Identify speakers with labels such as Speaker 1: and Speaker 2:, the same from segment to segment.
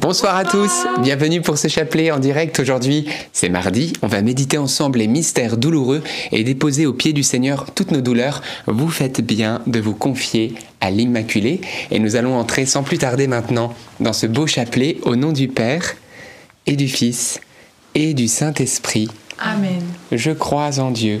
Speaker 1: Bonsoir à tous, bienvenue pour ce chapelet en direct aujourd'hui. C'est mardi, on va méditer ensemble les mystères douloureux et déposer au pied du Seigneur toutes nos douleurs. Vous faites bien de vous confier à l'Immaculée et nous allons entrer sans plus tarder maintenant dans ce beau chapelet au nom du Père et du Fils et du Saint-Esprit.
Speaker 2: Amen.
Speaker 1: Je crois en Dieu,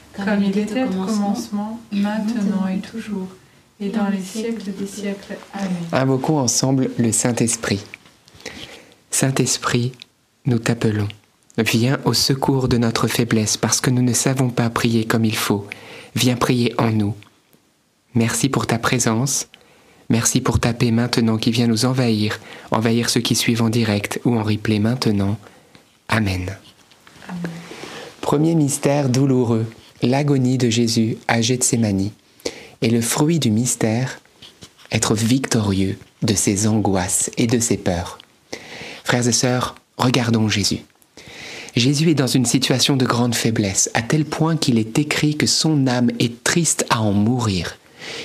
Speaker 2: comme il était au commencement, maintenant et toujours, et dans les siècles des siècles. Amen.
Speaker 1: Invoquons ensemble le Saint-Esprit. Saint-Esprit, nous t'appelons. Viens au secours de notre faiblesse parce que nous ne savons pas prier comme il faut. Viens prier en nous. Merci pour ta présence. Merci pour ta paix maintenant qui vient nous envahir, envahir ceux qui suivent en direct ou en replay maintenant. Amen. Amen. Premier mystère douloureux l'agonie de Jésus à Gethsemane et le fruit du mystère, être victorieux de ses angoisses et de ses peurs. Frères et sœurs, regardons Jésus. Jésus est dans une situation de grande faiblesse, à tel point qu'il est écrit que son âme est triste à en mourir.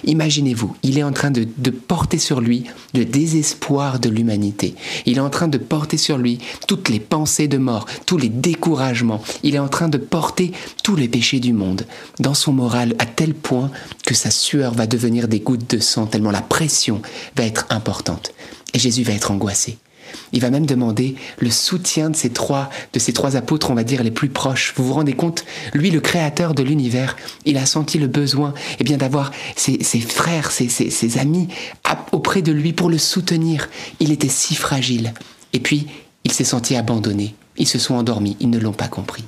Speaker 1: Imaginez-vous, il est en train de, porter sur lui le désespoir de l'humanité. Il est en train de porter sur lui toutes les pensées de mort, tous les découragements. Il est en train de porter tous les péchés du monde dans son moral à tel point que sa sueur va devenir des gouttes de sang, tellement la pression va être importante. Et Jésus va être angoissé. Il va même demander le soutien de ces trois, de trois apôtres, on va dire, les plus proches. Vous vous rendez compte? Lui, le créateur de l'univers, il a senti le besoin eh bien, d'avoir ses, frères, ses amis auprès de lui pour le soutenir. Il était si fragile. Et puis, il s'est senti abandonné. Ils se sont endormis, ils ne l'ont pas compris.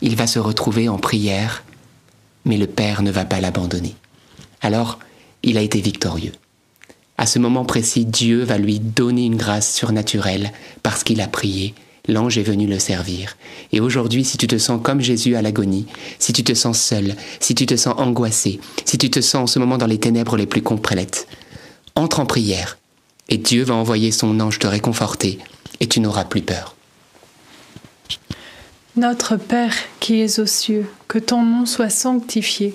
Speaker 1: Il va se retrouver en prière, mais le Père ne va pas l'abandonner. Alors, il a été victorieux. À ce moment précis, Dieu va lui donner une grâce surnaturelle parce qu'il a prié. L'ange est venu le servir. Et aujourd'hui, si tu te sens comme Jésus à l'agonie, si tu te sens seul, si tu te sens angoissé, si tu te sens en ce moment dans les ténèbres les plus complètes, entre en prière et Dieu va envoyer son ange te réconforter et tu n'auras plus peur.
Speaker 2: Notre Père qui es aux cieux, que ton nom soit sanctifié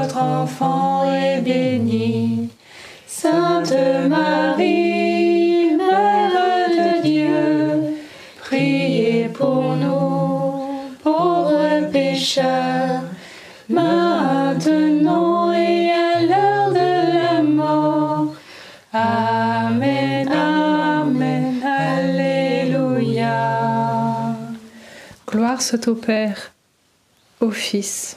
Speaker 2: votre enfant, est béni. Sainte Marie, Mère de Dieu, priez pour nous, pauvres pécheurs, maintenant et à l'heure de la mort. Amen, Amen, Alléluia. Gloire soit au Père, au Fils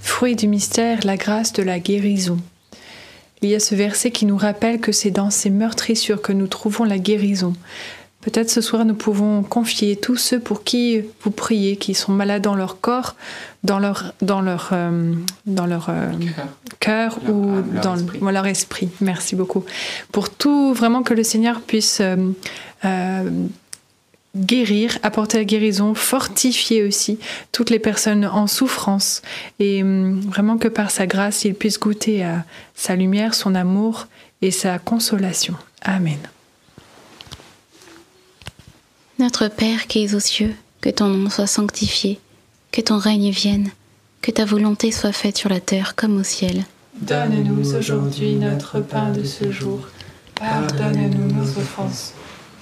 Speaker 2: Fruit du mystère, la grâce de la guérison. Il y a ce verset qui nous rappelle que c'est dans ces meurtrissures que nous trouvons la guérison. Peut-être ce soir nous pouvons confier tous ceux pour qui vous priez, qui sont malades dans leur corps, dans leur, dans leur, euh, dans leur euh, cœur ou
Speaker 1: âme, leur
Speaker 2: dans
Speaker 1: esprit.
Speaker 2: leur esprit. Merci beaucoup. Pour tout, vraiment que le Seigneur puisse euh, guérir, apporter la guérison, fortifier aussi toutes les personnes en souffrance et hum, vraiment que par sa grâce, il puisse goûter à sa lumière, son amour et sa consolation. Amen.
Speaker 3: Notre Père qui es aux cieux, que ton nom soit sanctifié, que ton règne vienne, que ta volonté soit faite sur la terre comme au ciel.
Speaker 2: Donne-nous aujourd'hui notre pain de ce jour. Pardonne-nous nos offenses,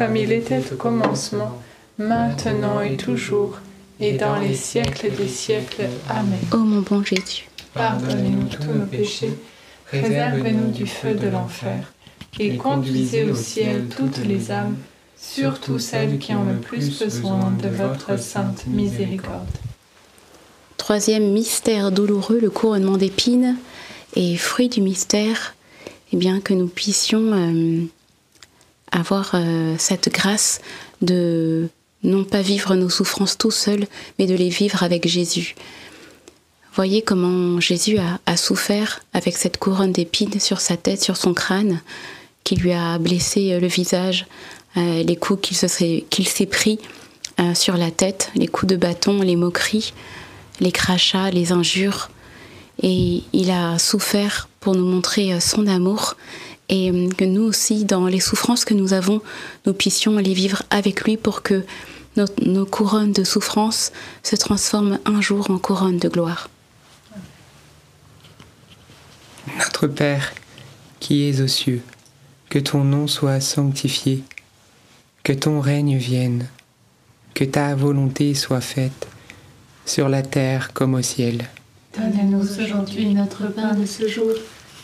Speaker 2: Comme il était au commencement, maintenant et toujours, et dans les siècles des siècles. Amen.
Speaker 3: Ô mon bon Jésus,
Speaker 2: Pardonnez-nous tous nos péchés, préservez-nous du feu de l'enfer, et conduisez au ciel toutes les âmes, surtout celles qui ont le plus besoin de votre sainte miséricorde.
Speaker 3: Troisième mystère douloureux, le couronnement d'épines. Et fruit du mystère, eh bien, que nous puissions euh, avoir euh, cette grâce de non pas vivre nos souffrances tout seuls, mais de les vivre avec Jésus. Voyez comment Jésus a, souffert avec cette couronne d'épines sur sa tête, sur son crâne, qui lui a blessé euh, le visage, euh, les coups qu'il s'est pris sur la tête, les coups de bâton, les moqueries, les crachats, les injures. Et il a souffert pour nous montrer son amour et euh, que nous aussi, dans les souffrances que nous avons, nous puissions les vivre avec lui pour que nos, nos couronnes de souffrance se transforment un jour en couronnes de gloire.
Speaker 1: Notre Père, qui es aux cieux, que ton nom soit sanctifié, que ton règne vienne, que ta volonté soit faite, sur la terre comme au ciel.
Speaker 2: Donne-nous aujourd'hui notre pain de ce jour.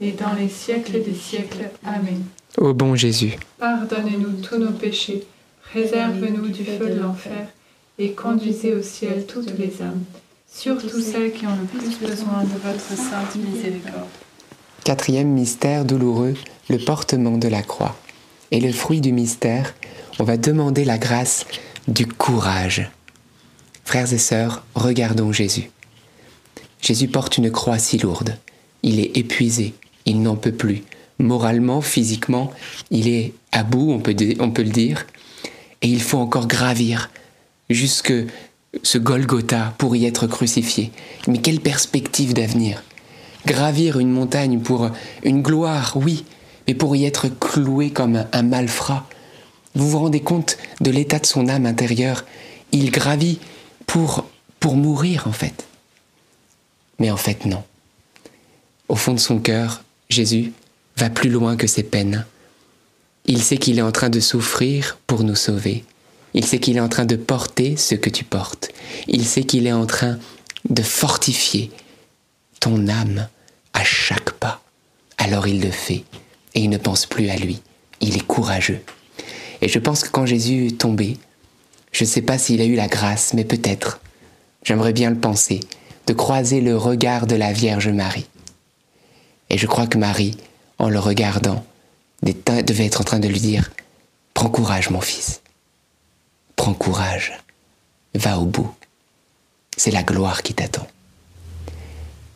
Speaker 2: et dans les siècles des siècles. Amen.
Speaker 1: Ô bon Jésus,
Speaker 2: Pardonnez-nous tous nos péchés, préserve-nous du feu de l'enfer, et conduisez au ciel toutes les âmes, surtout celles qui ont le plus besoin de votre sainte miséricorde.
Speaker 1: quatrième mystère douloureux, le portement de la croix. Et le fruit du mystère, on va demander la grâce du courage. Frères et sœurs, regardons Jésus. Jésus porte une croix si lourde. Il est épuisé, il n'en peut plus. Moralement, physiquement, il est à bout, on peut, on peut le dire. Et il faut encore gravir jusque ce Golgotha pour y être crucifié. Mais quelle perspective d'avenir Gravir une montagne pour une gloire, oui, mais pour y être cloué comme un malfrat. Vous vous rendez compte de l'état de son âme intérieure Il gravit pour, pour mourir en fait. Mais en fait non. Au fond de son cœur, Jésus va plus loin que ses peines. Il sait qu'il est en train de souffrir pour nous sauver. Il sait qu'il est en train de porter ce que tu portes. Il sait qu'il est en train de fortifier ton âme à chaque pas. Alors il le fait et il ne pense plus à lui. Il est courageux. Et je pense que quand Jésus est tombé, je ne sais pas s'il a eu la grâce, mais peut-être, j'aimerais bien le penser, de croiser le regard de la Vierge Marie. Et je crois que Marie, en le regardant, devait être en train de lui dire, Prends courage mon fils, prends courage, va au bout, c'est la gloire qui t'attend.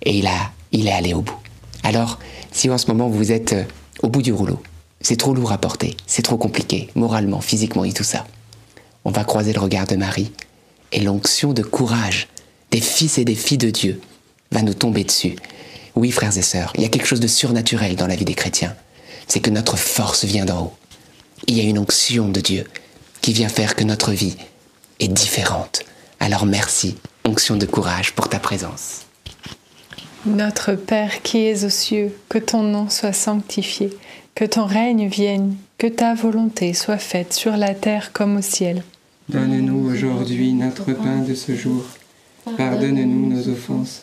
Speaker 1: Et il, a, est allé au bout. Alors, si en ce moment vous êtes euh, au bout du rouleau, c'est trop lourd à porter, c'est trop compliqué, moralement, physiquement et tout ça, on va croiser le regard de Marie et l'onction de courage des fils et des filles de Dieu va nous tomber dessus. Oui, frères et sœurs, il y a quelque chose de surnaturel dans la vie des chrétiens. C'est que notre force vient d'en haut. Il y a une onction de Dieu qui vient faire que notre vie est différente. Alors merci, onction de courage pour ta présence.
Speaker 2: Notre Père qui es aux cieux, que ton nom soit sanctifié, que ton règne vienne, que ta volonté soit faite sur la terre comme au ciel.
Speaker 3: Donne-nous aujourd'hui notre pain de ce jour. Pardonne-nous nos offenses,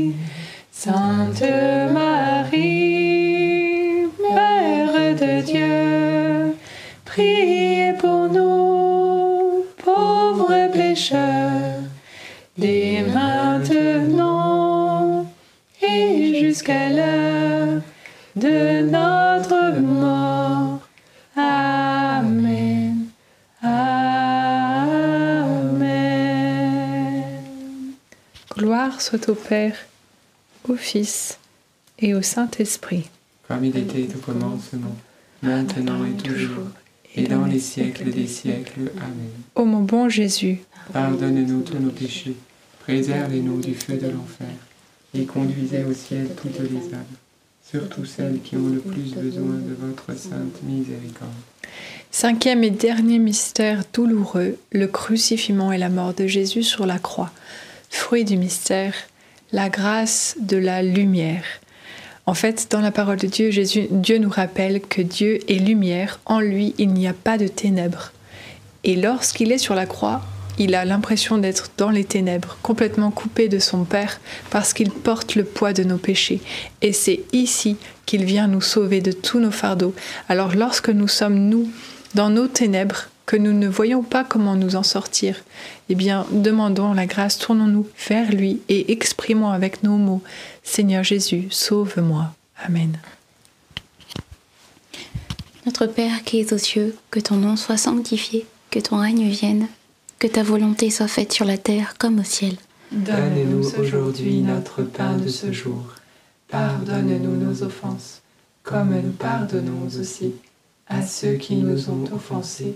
Speaker 2: Sainte Marie, Mère de Dieu, priez pour nous, pauvres pécheurs, dès maintenant et jusqu'à l'heure de notre mort. Amen. Amen. Gloire soit au Père, au Fils et au Saint-Esprit.
Speaker 1: Comme il était au commencement, maintenant et toujours, et dans les siècles des siècles. Amen.
Speaker 2: Ô mon bon Jésus,
Speaker 1: Pardonne-nous tous nos péchés, préservez-nous du feu de l'enfer, et conduisez au ciel toutes les âmes, surtout celles qui ont le plus besoin de votre sainte miséricorde.
Speaker 2: Cinquième et dernier mystère douloureux, le crucifixion et la mort de Jésus sur la croix. Fruit du mystère, la grâce de la lumière. En fait, dans la parole de Dieu, Jésus, Dieu nous rappelle que Dieu est lumière, en lui il n'y a pas de ténèbres. Et lorsqu'il est sur la croix, il a l'impression d'être dans les ténèbres, complètement coupé de son Père, parce qu'il porte le poids de nos péchés. Et c'est ici qu'il vient nous sauver de tous nos fardeaux. Alors lorsque nous sommes, nous, dans nos ténèbres, que nous ne voyons pas comment nous en sortir, eh bien, demandons la grâce, tournons-nous vers lui et exprimons avec nos mots Seigneur Jésus, sauve-moi. Amen.
Speaker 3: Notre Père qui es aux cieux, que ton nom soit sanctifié, que ton règne vienne, que ta volonté soit faite sur la terre comme au ciel.
Speaker 1: Donne-nous aujourd'hui notre pain de ce jour. Pardonne-nous nos offenses, comme nous pardonnons aussi à ceux qui nous ont offensés,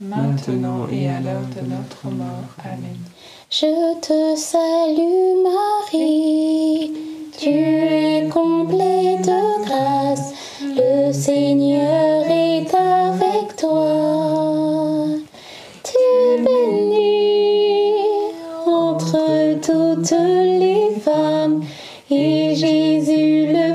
Speaker 1: maintenant et à l'heure de notre mort. Amen.
Speaker 4: Je te salue Marie, tu es comblée de grâce, le Seigneur est avec toi. Tu es bénie entre toutes les femmes, et Jésus, le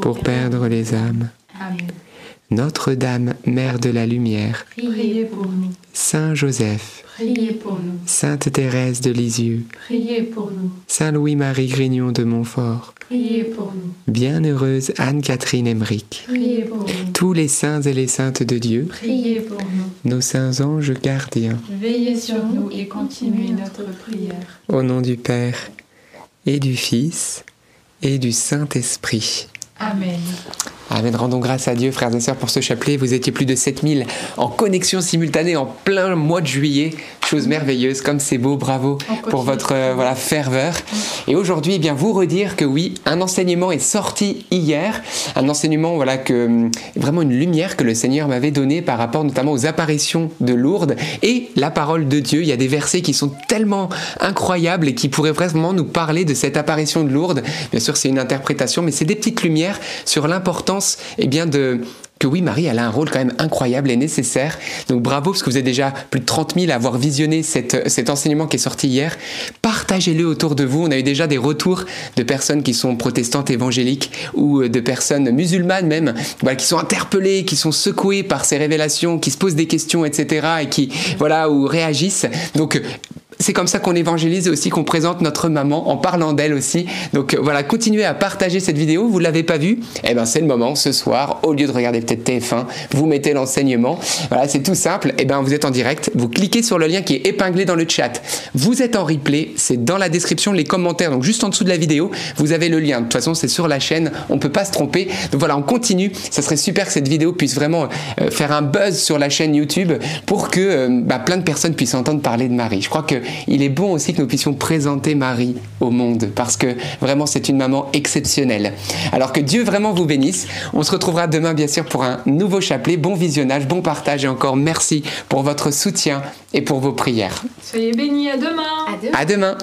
Speaker 1: pour perdre les âmes. Notre-Dame, Mère de la Lumière,
Speaker 2: Priez pour nous,
Speaker 1: Saint Joseph,
Speaker 2: priez pour nous,
Speaker 1: Sainte Thérèse de Lisieux,
Speaker 2: priez pour nous,
Speaker 1: Saint Louis-Marie Grignon de Montfort,
Speaker 2: priez pour nous,
Speaker 1: Bienheureuse Anne-Catherine Emmerich,
Speaker 2: priez pour nous,
Speaker 1: tous les saints et les saintes de Dieu,
Speaker 2: priez pour nous.
Speaker 1: nos saints anges gardiens,
Speaker 2: Veillez sur nous et continuez notre prière.
Speaker 1: au nom du Père et du Fils et du Saint-Esprit.
Speaker 2: Amen.
Speaker 1: Amen. Rendons grâce à Dieu, frères et sœurs, pour ce chapelet. Vous étiez plus de 7000 en connexion simultanée en plein mois de juillet. Chose merveilleuse, comme c'est beau. Bravo pour votre euh, voilà, ferveur. Et aujourd'hui, eh bien, vous redire que oui, un enseignement est sorti hier. Un enseignement, voilà, que hum, vraiment une lumière que le Seigneur m'avait donnée par rapport notamment aux apparitions de Lourdes et la parole de Dieu. Il y a des versets qui sont tellement incroyables et qui pourraient vraiment nous parler de cette apparition de Lourdes. Bien sûr, c'est une interprétation, mais c'est des petites lumières sur l'importance, eh bien, de que oui, Marie, elle a un rôle quand même incroyable et nécessaire. Donc bravo, parce que vous êtes déjà plus de 30 000 à avoir visionné cet enseignement qui est sorti hier. Partagez-le autour de vous. On a eu déjà des retours de personnes qui sont protestantes évangéliques ou euh, de personnes musulmanes même, qui sont interpellées, qui sont secouées par ces révélations, qui se posent des questions, etc. et qui, voilà, ou réagissent. Donc, c'est comme ça qu'on évangélise aussi qu'on présente notre maman en parlant d'elle aussi. Donc euh, voilà, continuez à partager cette vidéo. Vous l'avez pas vue? Eh ben c'est le moment ce soir. Au lieu de regarder peut-être TF1, vous mettez l'enseignement. Voilà, c'est tout simple. Eh ben vous êtes en direct. Vous cliquez sur le lien qui est épinglé dans le chat. Vous êtes en replay. C'est dans la description, les commentaires. Donc juste en dessous de la vidéo, vous avez le lien. De toute façon, c'est sur la chaîne. On peut pas se tromper. Donc voilà, on continue. Ça serait super que cette vidéo puisse vraiment euh, faire un buzz sur la chaîne YouTube pour que euh, bah, plein de personnes puissent entendre parler de Marie. Je crois que il est bon aussi que nous puissions présenter Marie au monde parce que vraiment c'est une maman exceptionnelle. Alors que Dieu vraiment vous bénisse. On se retrouvera demain bien sûr pour un nouveau chapelet. Bon visionnage, bon partage et encore merci pour votre soutien et pour vos prières.
Speaker 2: Soyez bénis, à demain.
Speaker 3: à.
Speaker 1: À demain.